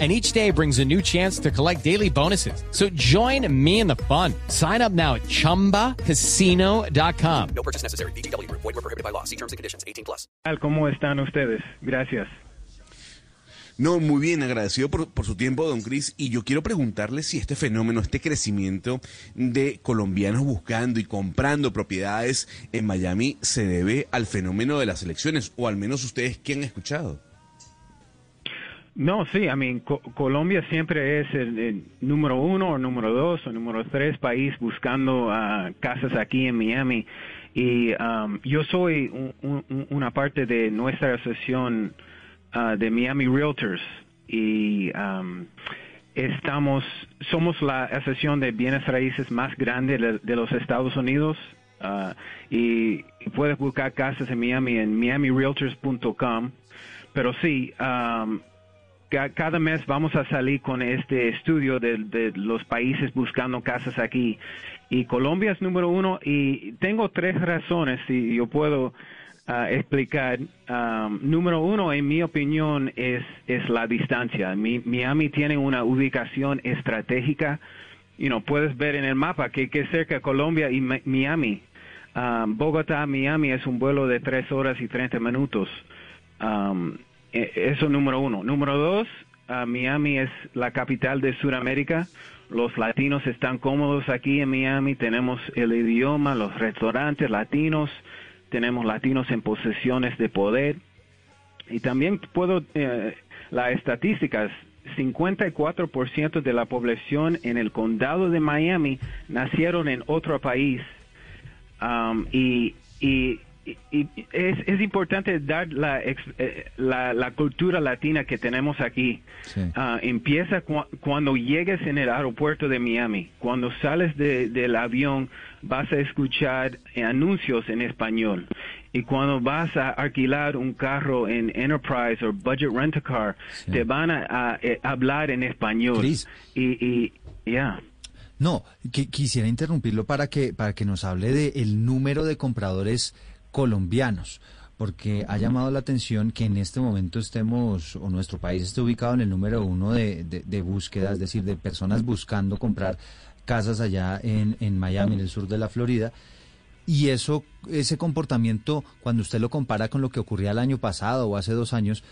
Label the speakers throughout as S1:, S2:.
S1: and each day brings a new chance to collect daily bonuses. So join me in the fun. Sign up now at ChumbaCasino.com.
S2: No purchase necessary. BGW. Void were prohibited by law. See terms and conditions. 18 plus.
S3: ¿Cómo están ustedes? Gracias.
S4: No, muy bien, agradecido por, por su tiempo, don Cris. Y yo quiero preguntarle si este fenómeno, este crecimiento de colombianos buscando y comprando propiedades en Miami se debe al fenómeno de las elecciones, o al menos ustedes, ¿qué han escuchado?
S3: No, sí, I mean, Colombia siempre es el, número uno o número dos o número tres país buscando uh, casas aquí en Miami. Y um, yo soy una parte de nuestra asociación uh, de Miami Realtors y um, estamos, somos la asociación de bienes raíces más grande de, los Estados Unidos. Uh, y puedes buscar casas en Miami en miamirealtors.com. Pero sí, um, cada mes vamos a salir con este estudio de, los países buscando casas aquí. Y Colombia es número uno y tengo tres razones, si yo puedo ah, explicar. Um, número uno, en mi opinión, es, es la distancia. Miami tiene una ubicación estratégica. You know, puedes ver en el mapa que, que cerca Colombia y Miami. Um, Bogotá, Miami es un vuelo de tres horas y treinta minutos. Eso número uno. Número dos, Miami es la capital de Sudamérica. Los latinos están cómodos aquí en Miami. Tenemos el idioma, los restaurantes latinos. Tenemos latinos en posesiones de poder. Y también puedo, eh, las estadísticas, 54% de la población en el condado de Miami nacieron en otro país. Um, y y es, es importante dar la, eh, la, la, cultura latina que tenemos aquí. Ah, empieza cuando llegues en el aeropuerto de Miami. Cuando sales del avión vas a escuchar anuncios en español. Y cuando vas a alquilar un carro en Enterprise o Budget Rent a Car, te van a, eh, hablar en español. Y, y ya.
S5: No, quisiera interrumpirlo para que, para que nos hable del el número de compradores colombianos porque ha llamado la atención que en este momento estemos, o nuestro país esté ubicado en el número uno de, de, búsqueda, es decir, de personas buscando comprar casas allá en, en Miami, en el sur de la Florida. Y eso, ese comportamiento, cuando usted lo compara con lo que ocurría el año pasado o hace dos años,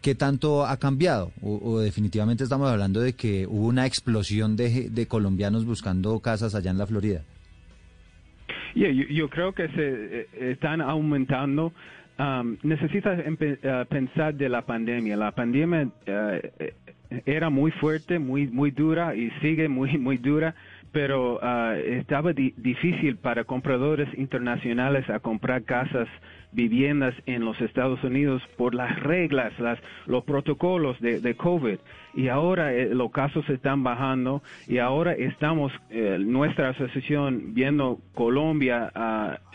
S5: ¿qué tanto ha cambiado? O, definitivamente estamos hablando de que hubo una explosión de, de colombianos buscando casas allá en la Florida
S3: yo, creo que se eh, están aumentando. Um, necesitas uh, pensar de la pandemia. La pandemia uh, era muy fuerte, muy muy dura y sigue muy muy dura, pero uh, estaba difícil para compradores internacionales a comprar casas viviendas en los Estados Unidos por las reglas, las, los protocolos de, de COVID. Y ahora eh, los casos están bajando y ahora estamos, eh, nuestra asociación, viendo Colombia uh,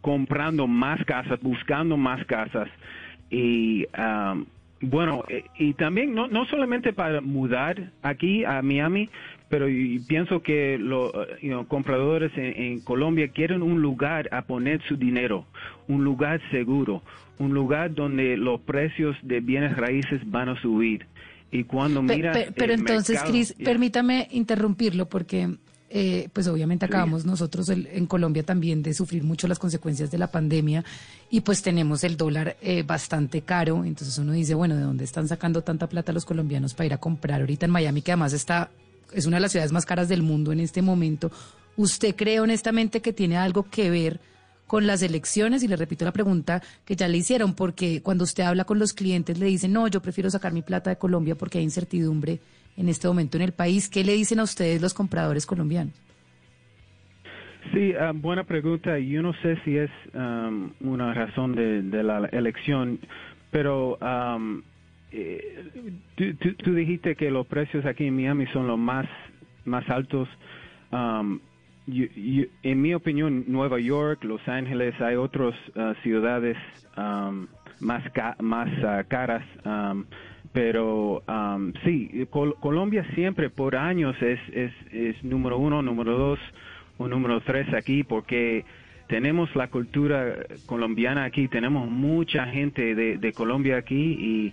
S3: comprando más casas, buscando más casas. Y um, bueno, eh, y también no, no solamente para mudar aquí a Miami, pero pienso que los compradores en, Colombia quieren un lugar a poner su dinero, un lugar seguro, un lugar donde los precios de bienes raíces van a subir. Y cuando mira...
S6: Pero, entonces, Cris, permítame interrumpirlo porque eh, pues obviamente acabamos nosotros en Colombia también de sufrir mucho las consecuencias de la pandemia y pues tenemos el dólar eh, bastante caro, entonces uno dice, bueno, ¿de dónde están sacando tanta plata los colombianos para ir a comprar ahorita en Miami, que además está es una de las ciudades más caras del mundo en este momento. ¿Usted cree honestamente que tiene algo que ver con las elecciones? Y le repito la pregunta que ya le hicieron, porque cuando usted habla con los clientes le dicen, no, yo prefiero sacar mi plata de Colombia porque hay incertidumbre en este momento en el país. ¿Qué le dicen a ustedes los compradores colombianos?
S3: Sí, ah, buena pregunta. Yo no sé si es una razón de, la elección, pero eh, tú, dijiste que los precios aquí en Miami son los más, más altos. Um, en mi opinión, Nueva York, Los Ángeles, hay otras ah, ciudades um, más ca- más ah, caras, um, pero um, sí, Col- Colombia siempre por años es, es, es número uno, número dos o número tres aquí porque tenemos la cultura colombiana aquí, tenemos mucha gente de, de Colombia aquí y,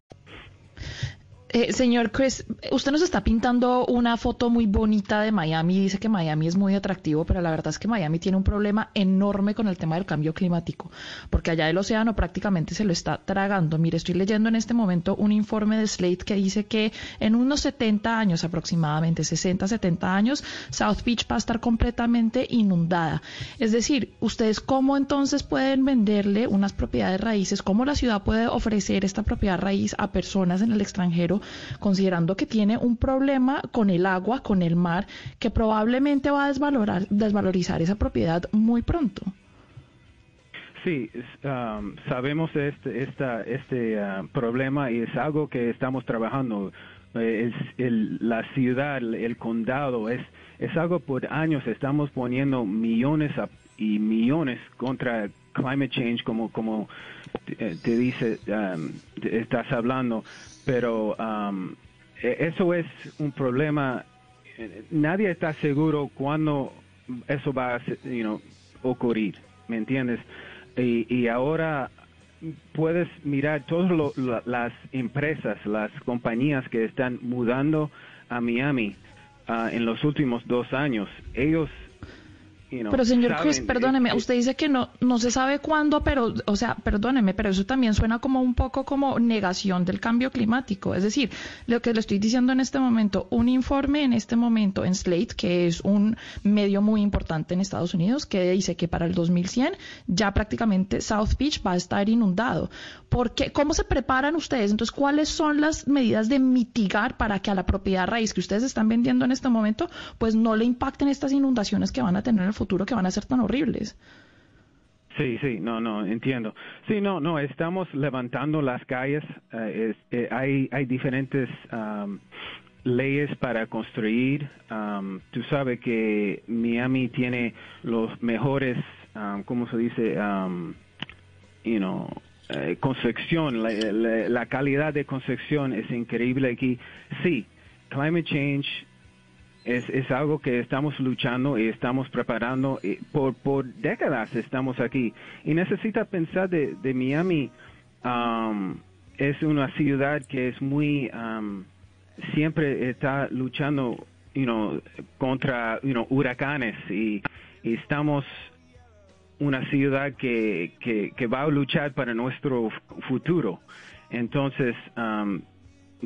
S7: Eh, señor Chris, usted nos está pintando una foto muy bonita de Miami. Dice que Miami es muy atractivo, pero la verdad es que Miami tiene un problema enorme con el tema del cambio climático, porque allá el océano prácticamente se lo está tragando. Mire, estoy leyendo en este momento un informe de Slate que dice que en unos 70 años aproximadamente, 60, 70 años, South Beach va a estar completamente inundada. Es decir, ustedes cómo entonces pueden venderle unas propiedades raíces, cómo la ciudad puede ofrecer esta propiedad raíz a personas en el extranjero, considerando que tiene un problema con el agua, con el mar, que probablemente va a desvalorar, desvalorizar esa propiedad muy pronto.
S3: Sí, um, sabemos este, esta, este uh, problema y es algo que estamos trabajando. Eh, el- la ciudad, el, condado, es, es algo por años. Estamos poniendo millones y millones contra climate change, como, como te, te dice, um, estás hablando. Pero um, e- eso es un problema. Eh, Nadie está seguro cuándo eso va a ocurrir, ¿me entiendes? Y, y ahora puedes mirar todas las empresas, las compañías que están mudando a Miami ah, en los últimos dos años. Ellos, you know,
S7: Pero señor Chris,
S3: saben-
S7: perdóneme, usted dice que no, no se sabe cuándo, pero, o sea, perdóneme, pero eso también suena como un poco como negación del cambio climático. Es decir, lo que le estoy diciendo en este momento, un informe en este momento en Slate, que es un medio muy importante en Estados Unidos, que dice que para el 2100 ya prácticamente South Beach va a estar inundado. ¿Por qué? ¿Cómo se preparan ustedes? Entonces, ¿cuáles son las medidas de mitigar para que a la propiedad raíz que ustedes están vendiendo en este momento, pues no le impacten estas inundaciones que van a tener en el futuro, que van a ser tan horribles?
S3: Sí, sí, no, no, entiendo. Sí, no, no, estamos levantando las calles. eh, eh, hay, hay diferentes am, leyes para construir. Am, tú sabes que Miami tiene los mejores, ¿cómo se dice? You know, eh, construcción, la, la- la calidad de construcción es increíble aquí. Sí, climate change es, es algo que estamos luchando y estamos preparando y por, por décadas estamos aquí. Y necesita pensar de, de Miami um, es una ciudad que es muy um, siempre está luchando you know, contra you know, huracanes. Y, y estamos una ciudad que, que, que va a luchar para nuestro futuro. Entonces um,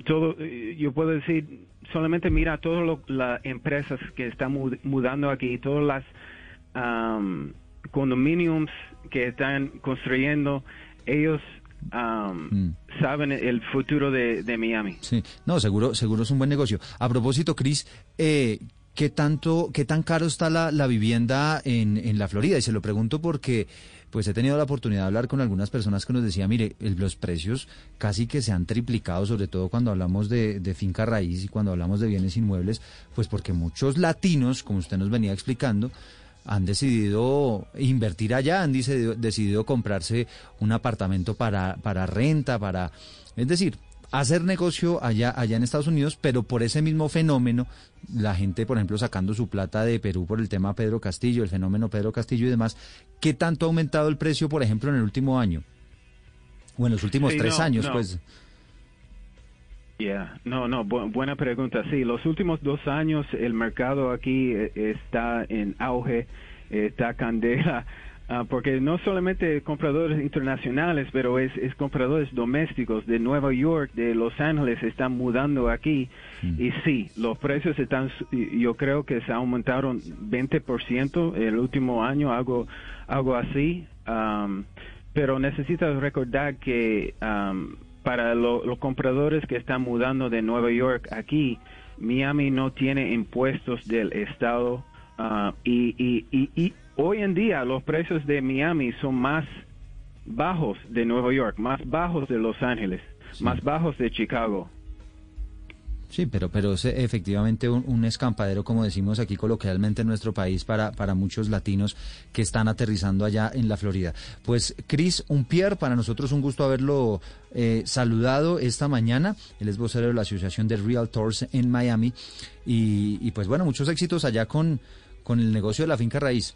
S3: todo eh, yo puedo decir solamente mira todas las empresas que están mud- mudando aquí todas las um, condominiums que están construyendo ellos um, saben el futuro de, de Miami.
S5: Sí, no, seguro, seguro es un buen negocio. A propósito, Cris, eh, ¿qué tanto, qué tan caro está la, la vivienda en, en la Florida? Y se lo pregunto porque, pues he tenido la oportunidad de hablar con algunas personas que nos decían, mire, los precios casi que se han triplicado, sobre todo cuando hablamos de, de finca raíz y cuando hablamos de bienes inmuebles, pues porque muchos latinos, como usted nos venía explicando, han decidido invertir allá, han decidido, decidido comprarse un apartamento para, para renta, para, es decir, hacer negocio allá, allá en Estados Unidos, pero por ese mismo fenómeno, la gente, por ejemplo, sacando su plata de Perú por el tema Pedro Castillo, el fenómeno Pedro Castillo y demás, ¿qué tanto ha aumentado el precio, por ejemplo, en el último año? O en los últimos
S3: Sí,
S5: tres
S3: no,
S5: años,
S3: no.
S5: pues.
S3: Yeah, no, no, bu- buena pregunta. Sí, los últimos dos años el mercado aquí eh, está en auge, eh, está candela. Ah, porque no solamente compradores internacionales, pero es, es compradores domésticos de Nueva York, de Los Ángeles, están mudando aquí. Y sí, los precios están, yo creo que se aumentaron 20% el último año, algo, algo así. Um, pero necesitas recordar que um, para los compradores que están mudando de Nueva York aquí, Miami no tiene impuestos del estado uh, y, y, y, y hoy en día los precios de Miami son más bajos de Nueva York, más bajos de Los Ángeles, más bajos de Chicago.
S5: Sí, pero, pero es efectivamente un, un, escampadero, como decimos aquí coloquialmente en nuestro país, para, para muchos latinos que están aterrizando allá en la Florida. Pues, Chris Umpier, para nosotros un gusto haberlo eh, saludado esta mañana. Él es vocero de la Asociación de Realtors en Miami. Y, y pues bueno, muchos éxitos allá con, con el negocio de la finca raíz.